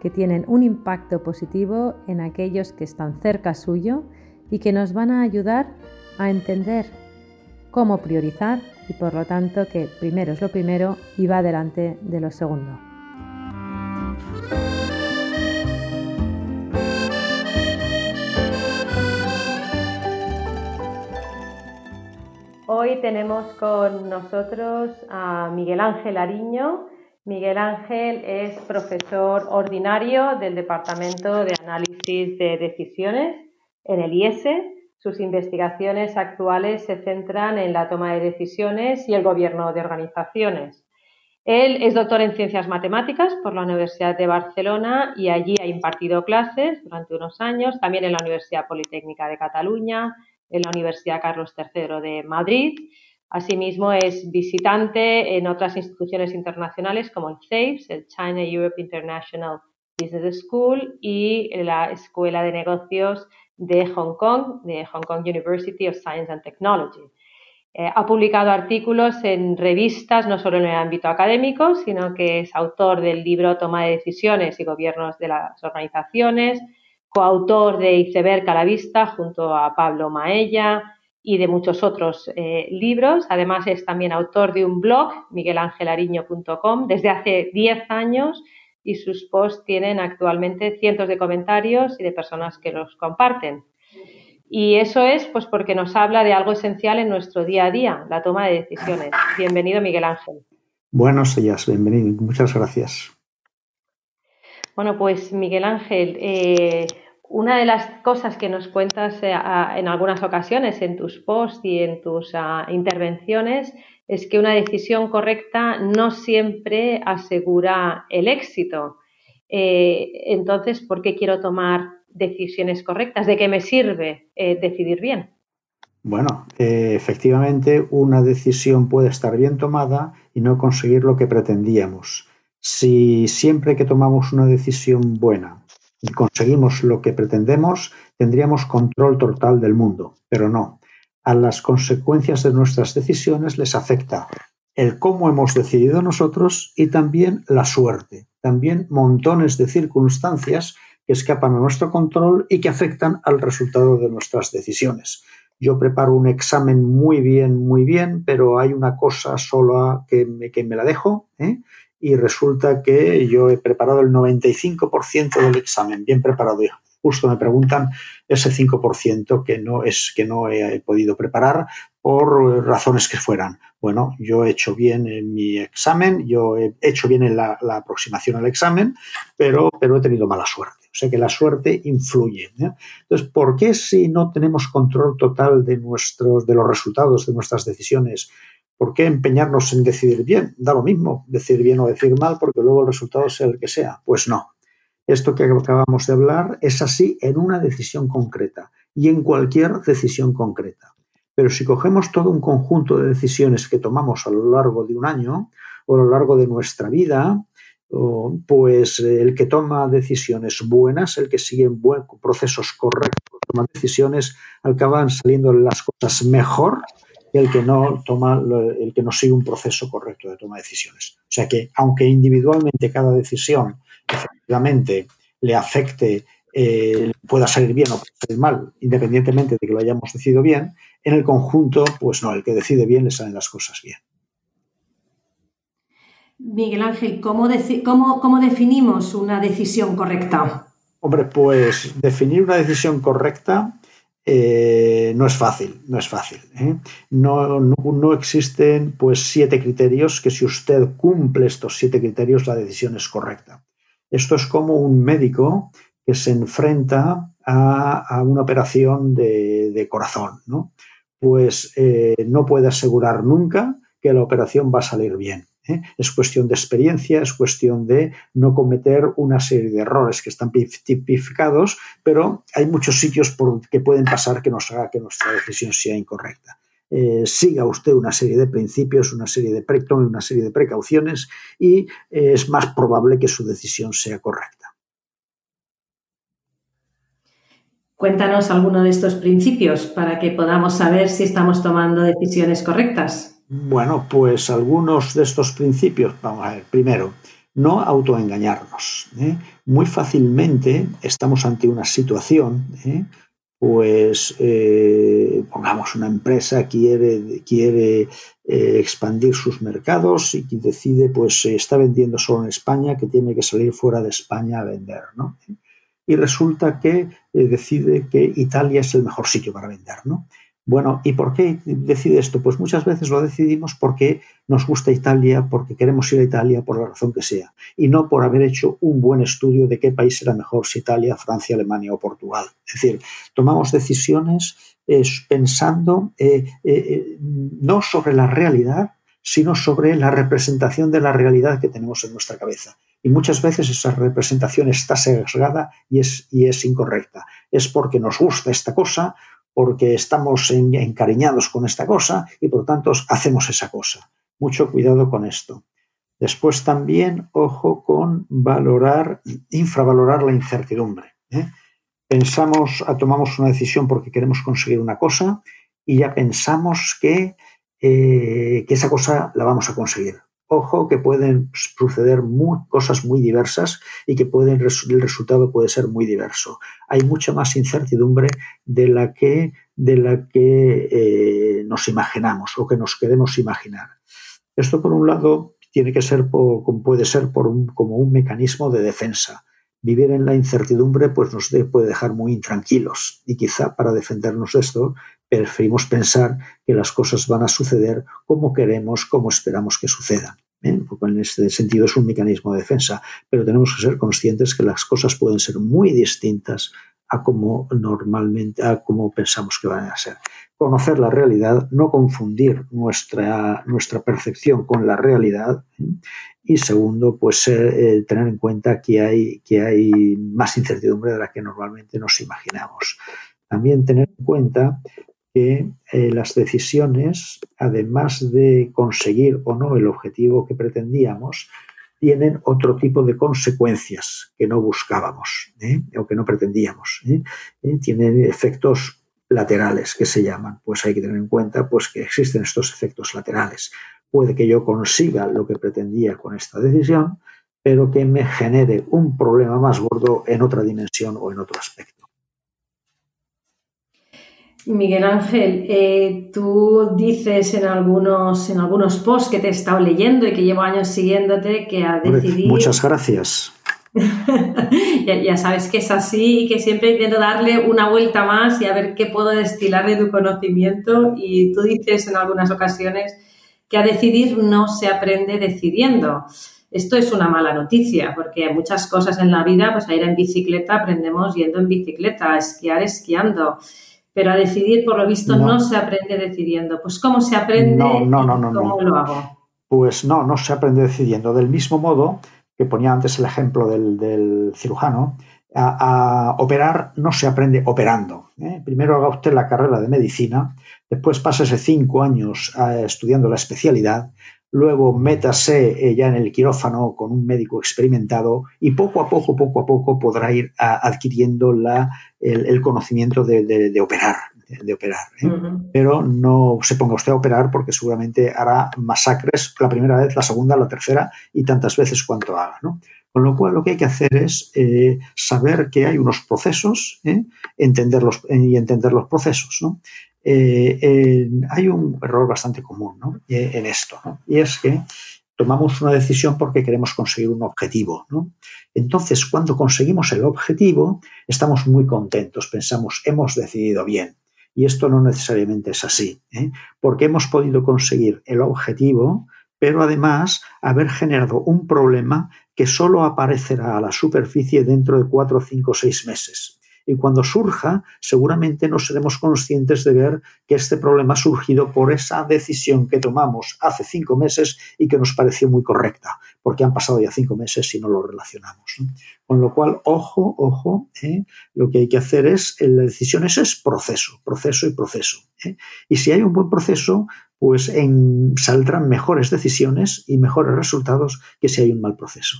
que tienen un impacto positivo en aquellos que están cerca suyo y que nos van a ayudar a entender cómo priorizar y por lo tanto que primero es lo primero y va delante de lo segundo. Hoy tenemos con nosotros a Miguel Ángel Ariño. Miguel Ángel es profesor ordinario del Departamento de Análisis de Decisiones en el IESE. Sus investigaciones actuales se centran en la toma de decisiones y el gobierno de organizaciones. Él es doctor en ciencias matemáticas por la Universidad de Barcelona y allí ha impartido clases durante unos años, también en la Universidad Politécnica de Cataluña, en la Universidad Carlos III de Madrid. Asimismo, es visitante en otras instituciones internacionales como el CEIBS, el China Europe International Business School y la Escuela de Negocios de Hong Kong, de Hong Kong University of Science and Technology. Eh, ha publicado artículos en revistas, no solo en el ámbito académico, sino que es autor del libro Toma de Decisiones y Gobiernos de las Organizaciones, coautor de Iceberg a la Vista junto a Pablo Maella y de muchos otros eh, libros. Además, es también autor de un blog, miguelangelariño.com, desde hace 10 años y sus posts tienen actualmente cientos de comentarios y de personas que los comparten. Y eso es pues porque nos habla de algo esencial en nuestro día a día, la toma de decisiones. Bienvenido, Miguel Ángel. Buenos días, bienvenido. Muchas gracias. Bueno, pues Miguel Ángel, eh, una de las cosas que nos cuentas eh, en algunas ocasiones en tus posts y en tus ah, intervenciones es que una decisión correcta no siempre asegura el éxito. Eh, entonces, ¿por qué quiero tomar decisiones correctas? ¿De qué me sirve eh, decidir bien? Bueno, efectivamente, una decisión puede estar bien tomada y no conseguir lo que pretendíamos. Si siempre que tomamos una decisión buena y conseguimos lo que pretendemos, tendríamos control total del mundo, pero no. A las consecuencias de nuestras decisiones les afecta el cómo hemos decidido nosotros y también la suerte, también montones de circunstancias que escapan a nuestro control y que afectan al resultado de nuestras decisiones. Yo preparo un examen muy bien, muy bien, pero hay una cosa sola que me, que me la dejo ¿eh? Y resulta que yo he preparado el 95% del examen, bien preparado. Y justo me preguntan ese 5% que no es que no he podido preparar por razones que fueran. Bueno, yo he hecho bien en mi examen, yo he hecho bien en la, aproximación al examen, pero, pero he tenido mala suerte. O sea que la suerte influye. Entonces, ¿por qué si no tenemos control total de, nuestros, de los resultados de nuestras decisiones, ¿Por qué empeñarnos en decidir bien? Da lo mismo decir bien o decir mal, porque luego el resultado sea el que sea. Pues no. Esto que acabamos de hablar es así en una decisión concreta y en cualquier decisión concreta. Pero si cogemos todo un conjunto de decisiones que tomamos a lo largo de un año o a lo largo de nuestra vida, pues el que toma decisiones buenas, el que sigue procesos correctos, toma decisiones, acaban saliendo las cosas mejor el que no toma, el que no sigue un proceso correcto de toma de decisiones. O sea que, aunque individualmente cada decisión efectivamente le afecte, eh, pueda salir bien o pueda salir mal, independientemente de que lo hayamos decidido bien, en el conjunto, pues no, el que decide bien le salen las cosas bien. Miguel Ángel, ¿cómo, cómo, cómo definimos una decisión correcta? Hombre, pues definir una decisión correcta eh, no es fácil, no es fácil. ¿eh? No, no, existen pues siete criterios que si usted cumple estos siete criterios la decisión es correcta. Esto es como un médico que se enfrenta a, una operación de, corazón, ¿no? Pues eh, no puede asegurar nunca que la operación va a salir bien. ¿Eh? Es cuestión de experiencia, es cuestión de no cometer una serie de errores que están tipificados, pero hay muchos sitios por que pueden pasar que nos haga que nuestra decisión sea incorrecta. Eh, siga usted una serie de principios, una serie de pre una serie de precauciones y eh, es más probable que su decisión sea correcta. Cuéntanos alguno de estos principios para que podamos saber si estamos tomando decisiones correctas. Bueno, pues algunos de estos principios, vamos a ver, primero, no autoengañarnos. ¿eh? Muy fácilmente estamos ante una situación, ¿eh? pues eh, pongamos una empresa quiere, quiere expandir sus mercados y decide, pues está vendiendo solo en España, que tiene que salir fuera de España a vender, ¿no? y resulta que decide que Italia es el mejor sitio para vender, ¿no? Bueno, ¿y por qué decide esto? Pues muchas veces lo decidimos porque nos gusta Italia, porque queremos ir a Italia por la razón que sea, y no por haber hecho un buen estudio de qué país era mejor, si Italia, Francia, Alemania o Portugal. Es decir, tomamos decisiones pensando eh, eh, no sobre la realidad, sino sobre la representación de la realidad que tenemos en nuestra cabeza. Y muchas veces esa representación está sesgada y es, y es incorrecta. Es porque nos gusta esta cosa, porque estamos encariñados con esta cosa y por tanto hacemos esa cosa. Mucho cuidado con esto. Después también, ojo con valorar, infravalorar la incertidumbre. ¿eh? Pensamos, tomamos una decisión porque queremos conseguir una cosa y ya pensamos que, eh, que esa cosa la vamos a conseguir ojo que pueden suceder cosas muy diversas y que pueden, el resultado puede ser muy diverso. Hay mucha más incertidumbre de la que, de la que eh, nos imaginamos o que nos queremos imaginar. Esto, por un lado, tiene que ser puede ser por un, como un mecanismo de defensa. Vivir en la incertidumbre pues, nos puede dejar muy intranquilos y quizá para defendernos de esto preferimos pensar que las cosas van a suceder como queremos, como esperamos que sucedan. ¿eh? en este sentido es un mecanismo de defensa, pero tenemos que ser conscientes que las cosas pueden ser muy distintas a como normalmente, a como pensamos que van a ser. Conocer la realidad, no confundir nuestra, nuestra percepción con la realidad. ¿eh? Y segundo, pues eh, tener en cuenta que hay, que hay más incertidumbre de la que normalmente nos imaginamos. También tener en cuenta que eh, las decisiones, además de conseguir o no el objetivo que pretendíamos, tienen otro tipo de consecuencias que no buscábamos ¿eh? o que no pretendíamos. ¿eh? Tienen efectos laterales que se llaman. Pues hay que tener en cuenta pues, que existen estos efectos laterales. Puede que yo consiga lo que pretendía con esta decisión, pero que me genere un problema más gordo en otra dimensión o en otro aspecto. Miguel Ángel, eh, tú dices en algunos, en algunos posts que te he estado leyendo y que llevo años siguiéndote que ha decidido. Muchas gracias. ya, sabes que es así y que siempre intento darle una vuelta más y a ver qué puedo destilar de tu conocimiento. Y tú dices en algunas ocasiones que a decidir no se aprende decidiendo. Esto es una mala noticia porque muchas cosas en la vida, pues a ir en bicicleta aprendemos yendo en bicicleta, a esquiar esquiando pero a decidir, por lo visto, no, se aprende decidiendo. Pues ¿cómo se aprende no, no, no, cómo lo hago? Pues no, no se aprende decidiendo. Del mismo modo que ponía antes el ejemplo del, cirujano, a, operar no se aprende operando. ¿eh? Primero haga usted la carrera de medicina, después pásese cinco años eh, estudiando la especialidad, luego métase eh, ya en el quirófano con un médico experimentado y poco a poco, poco a poco podrá ir adquiriendo la, el, conocimiento de, operar. De operar ¿eh? Pero no se ponga usted a operar porque seguramente hará masacres la primera vez, la segunda, la tercera y tantas veces cuanto haga. Con lo cual, lo que hay que hacer es eh, saber que hay unos procesos entenderlos, y entender los procesos. ¿no? Eh, hay un error bastante común eh, en esto, y es que tomamos una decisión porque queremos conseguir un objetivo. Entonces, cuando conseguimos el objetivo, estamos muy contentos, pensamos, hemos decidido bien. Y esto no necesariamente es así, ¿eh? porque hemos podido conseguir el objetivo, pero además haber generado un problema que solo aparecerá a la superficie dentro de cuatro, cinco, seis meses Y cuando surja, seguramente no seremos conscientes de ver que este problema ha surgido por esa decisión que tomamos hace cinco meses y que nos pareció muy correcta, porque han pasado ya cinco meses y no lo relacionamos. Con lo cual, ojo, ojo, ¿eh? lo que hay que hacer es, la decisión es proceso, proceso y proceso. ¿eh? Y si hay un buen proceso, pues saldrán mejores decisiones y mejores resultados que si hay un mal proceso.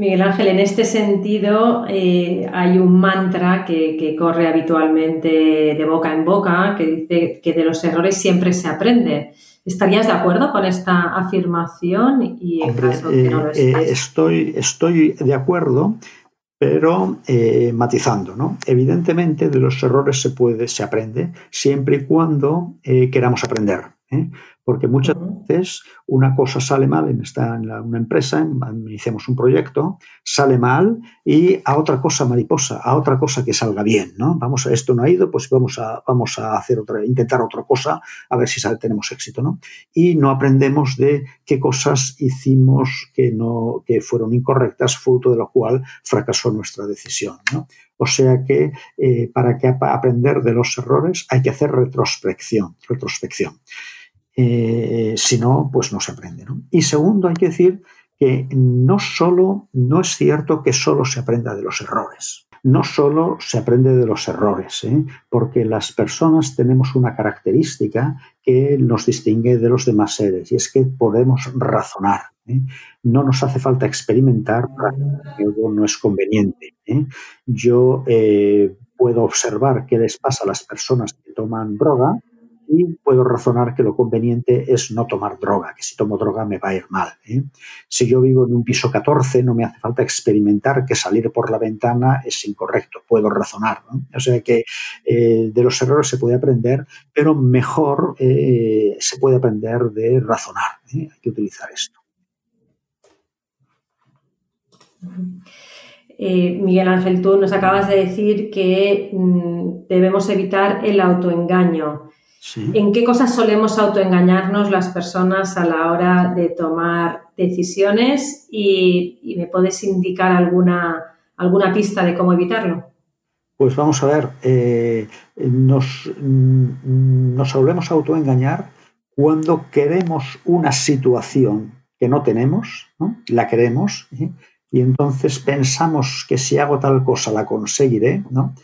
Miguel Ángel, en este sentido eh, hay un mantra que, corre habitualmente de boca en boca que dice que de los errores siempre se aprende. ¿Estarías de acuerdo con esta afirmación? Y en caso que no lo eh, estoy, estoy de acuerdo, pero eh, matizando, ¿no? Evidentemente de los errores se puede, se aprende, siempre y cuando queramos aprender. Porque muchas veces una cosa sale mal, en, esta, en una empresa, iniciamos un proyecto, sale mal y a otra cosa mariposa, a otra cosa que salga bien, ¿no? Vamos, esto no ha ido, pues vamos a, vamos a hacer otra, intentar otra cosa, a ver si sale, tenemos éxito, ¿no? Y no aprendemos de qué cosas hicimos que no, que fueron incorrectas, fruto de lo cual fracasó nuestra decisión, ¿no? O sea que eh, para que aprender de los errores hay que hacer retrospección, retrospección. Eh, si no, pues no se aprende. Y segundo, hay que decir que no solo, no es cierto que solo se aprenda de los errores. No solo se aprende de los errores, ¿eh? porque las personas tenemos una característica que nos distingue de los demás seres y es que podemos razonar. ¿eh? No nos hace falta experimentar para que algo no es conveniente. Yo puedo observar qué les pasa a las personas que toman droga y puedo razonar que lo conveniente es no tomar droga, que si tomo droga me va a ir mal. ¿eh? Si yo vivo en un piso 14, no me hace falta experimentar que salir por la ventana es incorrecto, puedo razonar. O sea que eh, de los errores se puede aprender, pero mejor eh, se puede aprender de razonar. Hay que utilizar esto. Miguel Ángel, tú nos acabas de decir que mm, debemos evitar el autoengaño. ¿En qué cosas solemos autoengañarnos las personas a la hora de tomar decisiones? Y, me puedes indicar alguna, alguna pista de cómo evitarlo. Pues vamos a ver, eh, nos, mm, nos solemos autoengañar cuando queremos una situación que no tenemos, la queremos, ¿eh? y entonces pensamos que si hago tal cosa la conseguiré, ¿no?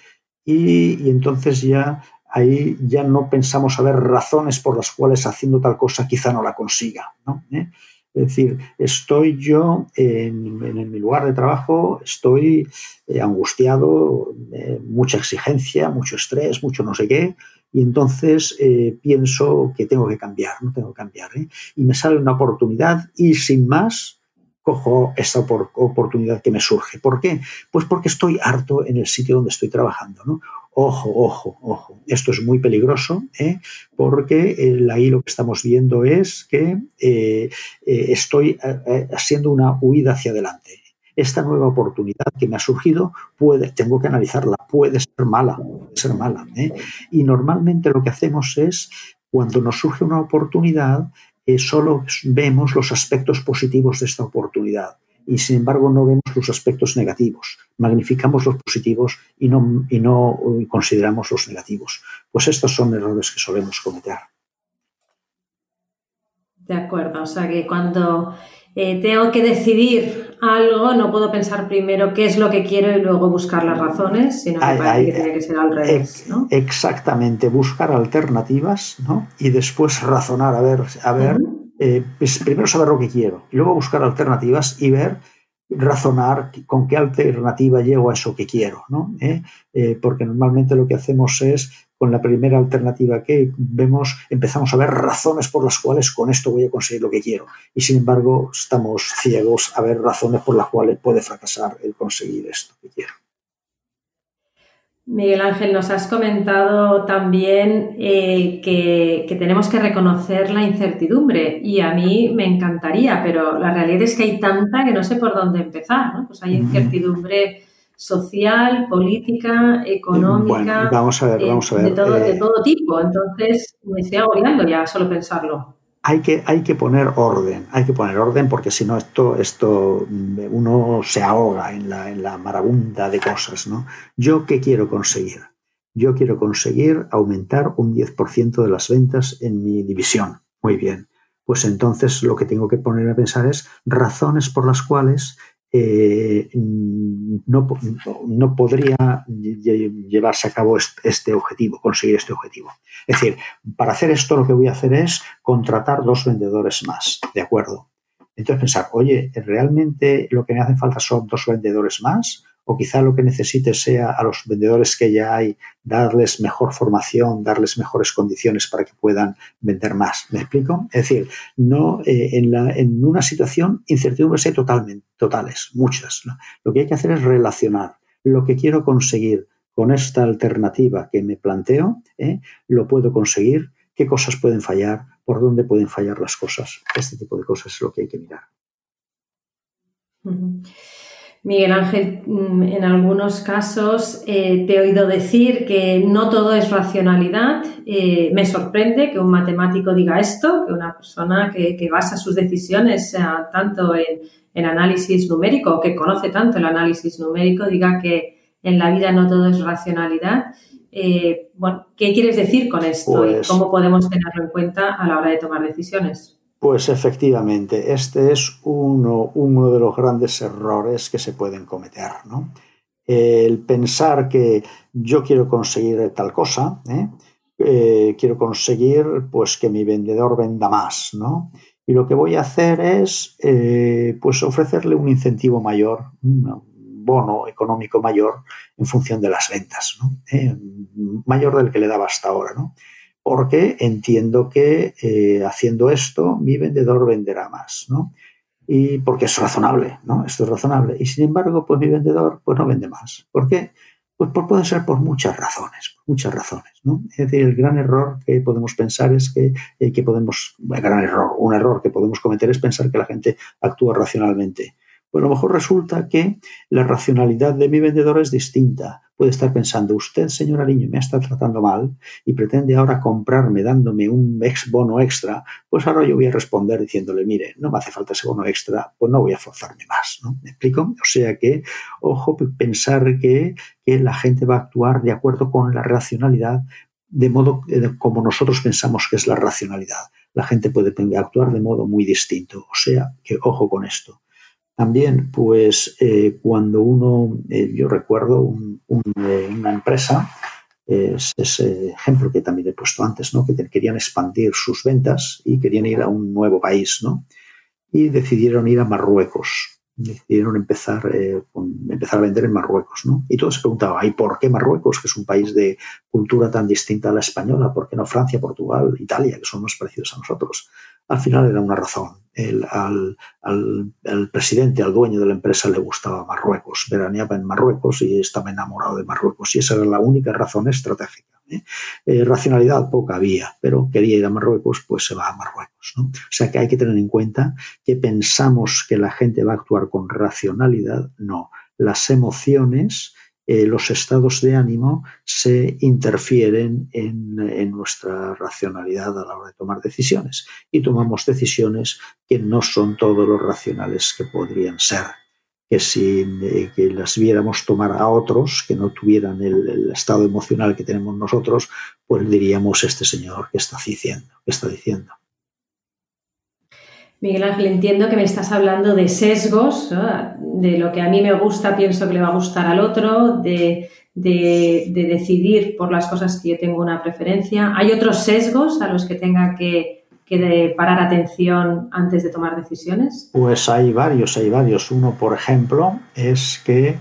y, y entonces ya ahí ya no pensamos a ver razones por las cuales haciendo tal cosa quizá no la consiga. ¿Eh? Es decir, estoy yo en, mi lugar de trabajo, estoy eh, angustiado, eh, mucha exigencia, mucho estrés, mucho no sé qué, y entonces pienso que tengo que cambiar, no tengo que cambiar. Y me sale una oportunidad y sin más cojo esa oportunidad que me surge. ¿Por qué? Pues porque estoy harto en el sitio donde estoy trabajando. ¿no? Ojo, ojo, ojo. Esto es muy peligroso ¿eh? porque eh, ahí lo que estamos viendo es que eh, estoy haciendo una huida hacia adelante. Esta nueva oportunidad que me ha surgido puede, tengo que analizarla, puede ser mala, puede ser mala. Y normalmente lo que hacemos es, cuando nos surge una oportunidad, solo vemos los aspectos positivos de esta oportunidad y sin embargo no vemos los aspectos negativos. Magnificamos los positivos y no, y no consideramos los negativos. Pues estos son errores que solemos cometer. De acuerdo, o sea que cuando eh, tengo que decidir algo, no puedo pensar primero qué es lo que quiero y luego buscar las razones, sino que parece que tiene que ser al revés. ¿no? Exactamente, buscar alternativas ¿no? y después razonar, a ver, a ver eh, pues primero saber lo que quiero, y luego buscar alternativas y ver, razonar con qué alternativa llego a eso que quiero, ¿no? ¿Eh? Eh, porque normalmente lo que hacemos es, con la primera alternativa que vemos, empezamos a ver razones por las cuales con esto voy a conseguir lo que quiero. Y sin embargo, estamos ciegos a ver razones por las cuales puede fracasar el conseguir esto que quiero. Miguel Ángel, nos has comentado también eh, que, tenemos que reconocer la incertidumbre y a mí me encantaría, pero la realidad es que hay tanta que no sé por dónde empezar, ¿no? Pues hay incertidumbre social, política, económica, vamos a ver, vamos a ver. De, todo, de, eh, todo, tipo. Entonces me estoy agobiando ya solo pensarlo. Hay que, hay que poner orden, hay que poner orden porque si no esto, esto uno se ahoga en la, en la marabunda de cosas. ¿no? ¿Yo qué quiero conseguir? Yo quiero conseguir aumentar un 10% de las ventas en mi división. Muy bien. Pues entonces lo que tengo que poner a pensar es razones por las cuales eh, no, no, podría llevarse a cabo este objetivo, conseguir este objetivo. Es decir, para hacer esto lo que voy a hacer es contratar dos vendedores más, ¿de acuerdo? Entonces pensar, oye, ¿realmente lo que me hace falta son dos vendedores más? O quizá lo que necesite sea a los vendedores que ya hay darles mejor formación, darles mejores condiciones para que puedan vender más. ¿Me explico? Es decir, no eh, en, la, en, una situación incertidumbres hay totalmente, totales, muchas. Lo que hay que hacer es relacionar lo que quiero conseguir con esta alternativa que me planteo, ¿eh? lo puedo conseguir, qué cosas pueden fallar, por dónde pueden fallar las cosas. Este tipo de cosas es lo que hay que mirar. Miguel Ángel, mm, en algunos casos eh, te he oído decir que no todo es racionalidad. Eh, me sorprende que un matemático diga esto, que una persona que, basa sus decisiones sea tanto en, análisis numérico, que conoce tanto el análisis numérico, diga que en la vida no todo es racionalidad. Eh, bueno, ¿qué quieres decir con esto y pues cómo podemos tenerlo en cuenta a la hora de tomar decisiones? Pues efectivamente, este es uno, de los grandes errores que se pueden cometer. ¿no? El pensar que yo quiero conseguir tal cosa, ¿eh? Eh, quiero conseguir pues, que mi vendedor venda más. ¿no? Y lo que voy a hacer es eh, pues ofrecerle un incentivo mayor, un bono económico mayor en función de las ventas, ¿no? mayor del que le daba hasta ahora. ¿no? Porque entiendo que eh, haciendo esto mi vendedor venderá más, ¿no? Y porque es razonable, ¿no? Esto es razonable. Y sin embargo, pues mi vendedor pues no vende más. ¿Por qué? Pues puede ser por muchas razones, muchas razones, ¿no? Es decir, el gran error que podemos pensar es que, eh, que podemos, un gran error, un error que podemos cometer es pensar que la gente actúa racionalmente. Pues a lo mejor resulta que la racionalidad de mi vendedor es distinta. Puede estar pensando, usted, señor Ariño, me está tratando mal y pretende ahora comprarme dándome un ex bono extra, pues ahora yo voy a responder diciéndole, mire, no me hace falta ese bono extra, pues no voy a forzarme más. ¿no? ¿Me explico? O sea que, ojo, pensar que, que la gente va a actuar de acuerdo con la racionalidad de modo como nosotros pensamos que es la racionalidad. La gente puede actuar de modo muy distinto. O sea, que ojo con esto. También, pues, eh, cuando uno, eh, yo recuerdo eh, una empresa, es ese ejemplo que también he puesto antes, ¿no? que querían expandir sus ventas y querían ir a un nuevo país, ¿no? Y decidieron ir a Marruecos decidieron empezar, empezar a vender en Marruecos. ¿no? Y todos se preguntaban, ¿y por qué Marruecos, que es un país de cultura tan distinta a la española? ¿Por qué no Francia, Portugal, Italia, que son más parecidos a nosotros? Al final era una razón. El, al, al, presidente, al dueño de la empresa le gustaba Marruecos, veraneaba en Marruecos y estaba enamorado de Marruecos. Y esa era la única razón estratégica. ¿eh? Eh, racionalidad poca había, pero quería ir a Marruecos, pues se va a Marruecos. O sea que hay que tener en cuenta que pensamos que la gente va a actuar con racionalidad, no. Las emociones, eh, los estados de ánimo se interfieren en, nuestra racionalidad a la hora de tomar decisiones. Y tomamos decisiones que no son todos los racionales que podrían ser. Que si eh, que las viéramos tomar a otros que no tuvieran el, estado emocional que tenemos nosotros, pues diríamos este señor que diciendo, que está diciendo. Miguel Ángel, entiendo que me estás hablando de sesgos, de lo que a mí me gusta, pienso que le va a gustar al otro, de, de, decidir por las cosas que yo tengo una preferencia. ¿Hay otros sesgos a los que tenga que, que de parar atención antes de tomar decisiones? Pues hay varios, hay varios. Uno, por ejemplo, es que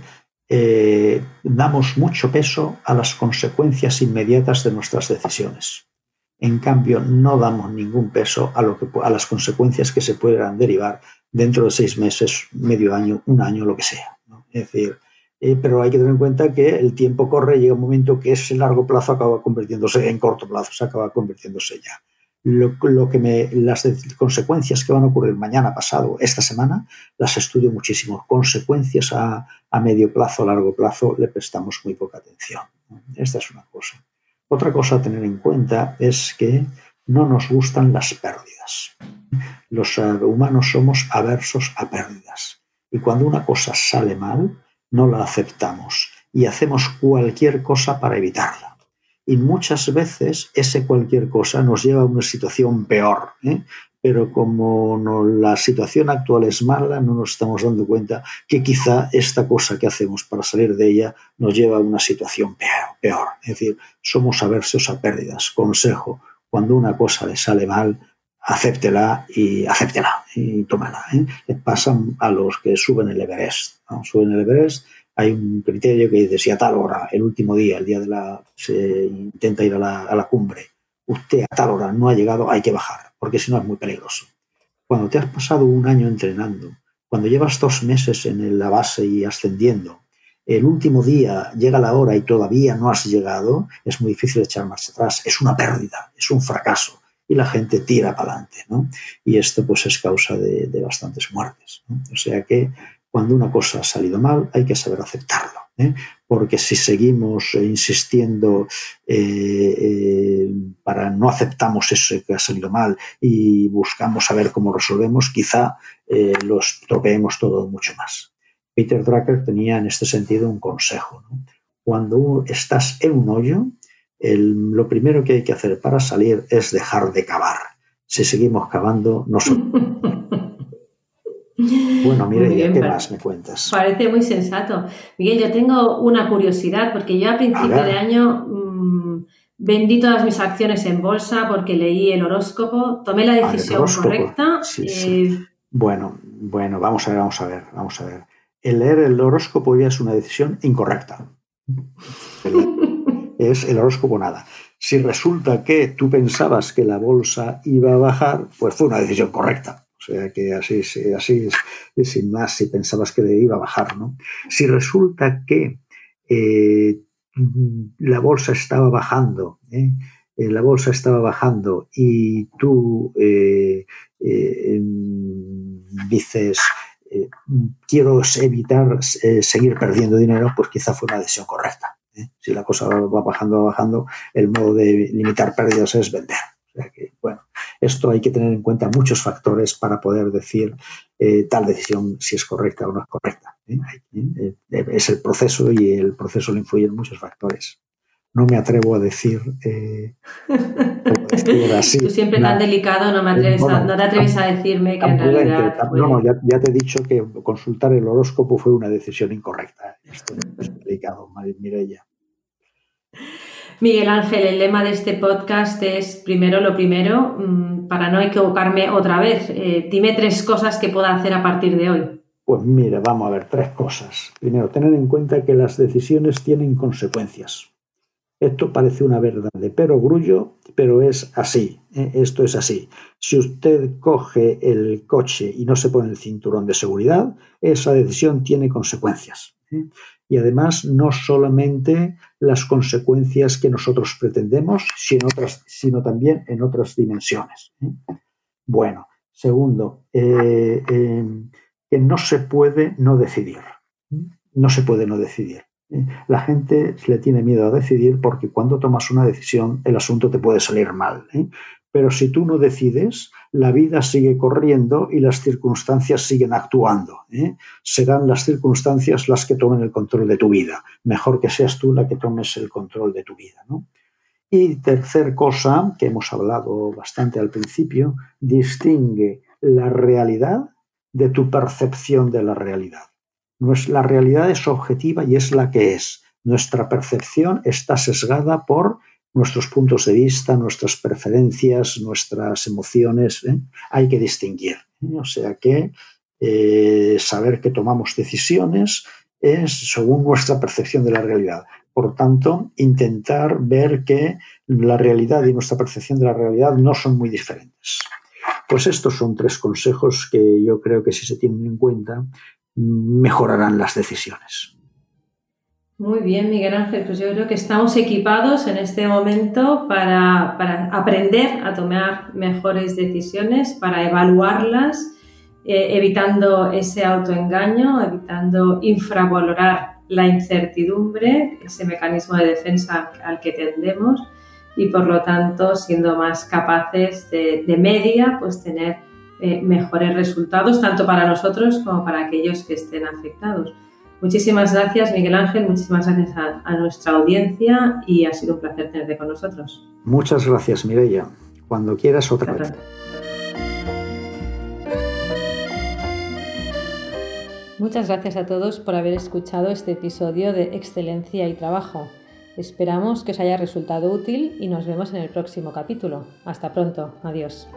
eh, damos mucho peso a las consecuencias inmediatas de nuestras decisiones. En cambio, no damos ningún peso a, lo que, a las consecuencias que se puedan derivar dentro de seis meses, medio año, un año, lo que sea. Es decir, eh, pero hay que tener en cuenta que el tiempo corre llega un momento que ese largo plazo acaba convirtiéndose en corto plazo, se acaba convirtiéndose ya lo, que me, las consecuencias que van a ocurrir mañana, pasado, esta semana, las estudio muchísimo. Consecuencias a, a medio plazo, a largo plazo, le prestamos muy poca atención. Esta es una cosa. Otra cosa a tener en cuenta es que no nos gustan las pérdidas. Los eh, humanos somos aversos a pérdidas. Y cuando una cosa sale mal, no la aceptamos y hacemos cualquier cosa para evitarla. Y muchas veces ese cualquier cosa nos lleva a una situación peor. ¿eh? Pero como la situación actual es mala, no nos estamos dando cuenta que quizá esta cosa que hacemos para salir de ella nos lleva a una situación peor. Es decir, somos aversos a pérdidas. Consejo, cuando una cosa le sale mal, acéptela y acéptela y tómala. ¿eh? Pasan a los que suben el Everest. Suben el Everest, hay un criterio que dice si a tal hora, el último día, el día de la se intenta ir a la, a la cumbre, usted a tal hora no ha llegado, hay que bajar, porque si no es muy peligroso. Cuando te has pasado un año entrenando, cuando llevas dos meses en la base y ascendiendo, el último día llega la hora y todavía no has llegado, es muy difícil echar marcha atrás. Es una pérdida, es un fracaso. Y la gente tira para adelante. ¿no? Y esto pues es causa de, bastantes muertes. O sea que cuando una cosa ha salido mal hay que saber aceptarlo. ¿Eh? Porque si seguimos insistiendo eh, eh, para no aceptamos eso que ha salido mal y buscamos saber cómo resolvemos, quizá lo estropeemos todo mucho más. Peter Drucker tenía en este sentido un consejo. Cuando estás en un hoyo, lo primero que hay que hacer para salir es dejar de cavar. Si seguimos cavando, no Bueno, mire, ¿qué más me cuentas? Parece muy sensato. Miguel, yo tengo una curiosidad, porque yo a principio de año mm, vendí todas mis acciones en bolsa porque leí el horóscopo, tomé la ah, decisión correcta. Eh, bueno, bueno, vamos a ver, vamos a ver, vamos a ver el leer el horóscopo ya es una decisión incorrecta. es el horóscopo nada. Si resulta que tú pensabas que la bolsa iba a bajar, pues fue una decisión correcta. O sea que así, así sin más, si pensabas que iba a bajar. ¿no? Si resulta que eh, la bolsa estaba bajando, ¿eh? Eh, la bolsa estaba bajando y tú dices, eh, quiero evitar seguir perdiendo dinero, pues quizá fue una decisión correcta. Si la cosa va bajando, va bajando, el modo de limitar pérdidas es vender. bueno, esto hay que tener en cuenta muchos factores para poder decir tal decisión si es correcta o no es correcta. es el proceso y el proceso le influyen muchos factores no me atrevo a decir, eh, así. Tú siempre tan delicado, no, me atreves no te atreves a decirme que en realidad... No, no, ya, te he dicho que consultar el horóscopo fue una decisión incorrecta. Esto es delicado, Mireya. Miguel Ángel, el lema de este podcast es primero lo primero, mm, para no equivocarme otra vez. Eh, dime tres cosas que pueda hacer a partir de hoy. Pues mira, vamos a ver, tres cosas. Primero, tener en cuenta que las decisiones tienen consecuencias. Esto parece una verdad de pero grullo, pero es así. ¿eh? Esto es así. Si usted coge el coche y no se pone el cinturón de seguridad, esa decisión tiene consecuencias. ¿eh? Y además, no solamente las consecuencias que nosotros pretendemos, sino, también en otras dimensiones. ¿eh? Bueno, segundo, que no se puede no decidir. No se puede no decidir. La gente le tiene miedo a decidir porque cuando tomas una decisión el asunto te puede salir mal. ¿eh? Pero si tú no decides, la vida sigue corriendo y las circunstancias siguen actuando. ¿eh? Serán las circunstancias las que tomen el control de tu vida. Mejor que seas tú la que tomes el control de tu vida. Y tercer cosa, que hemos hablado bastante al principio, distingue la realidad de tu percepción de la realidad la realidad es objetiva y es la que es. Nuestra percepción está sesgada por nuestros puntos de vista, nuestras preferencias, nuestras emociones. ¿eh? Hay que distinguir. ¿eh? O sea que eh, saber que tomamos decisiones es según nuestra percepción de la realidad. Por tanto, intentar ver que la realidad y nuestra percepción de la realidad no son muy diferentes. Pues estos son tres consejos que yo creo que si se tienen en cuenta mejorarán las decisiones. Muy bien, Miguel Ángel, pues yo creo que estamos equipados en este momento para, aprender a tomar mejores decisiones, para evaluarlas, eh, evitando ese autoengaño, evitando infravalorar la incertidumbre, ese mecanismo de defensa al que tendemos y por lo tanto siendo más capaces de, media pues tener eh, mejores resultados tanto para nosotros como para aquellos que estén afectados. Muchísimas gracias Miguel Ángel, muchísimas gracias a, nuestra audiencia y ha sido un placer tenerte con nosotros. Muchas gracias Mireia. Cuando quieras otra vez. Muchas gracias a todos por haber escuchado este episodio de Excelencia y Trabajo. Esperamos que os haya resultado útil y nos vemos en el próximo capítulo. Hasta pronto. Adiós.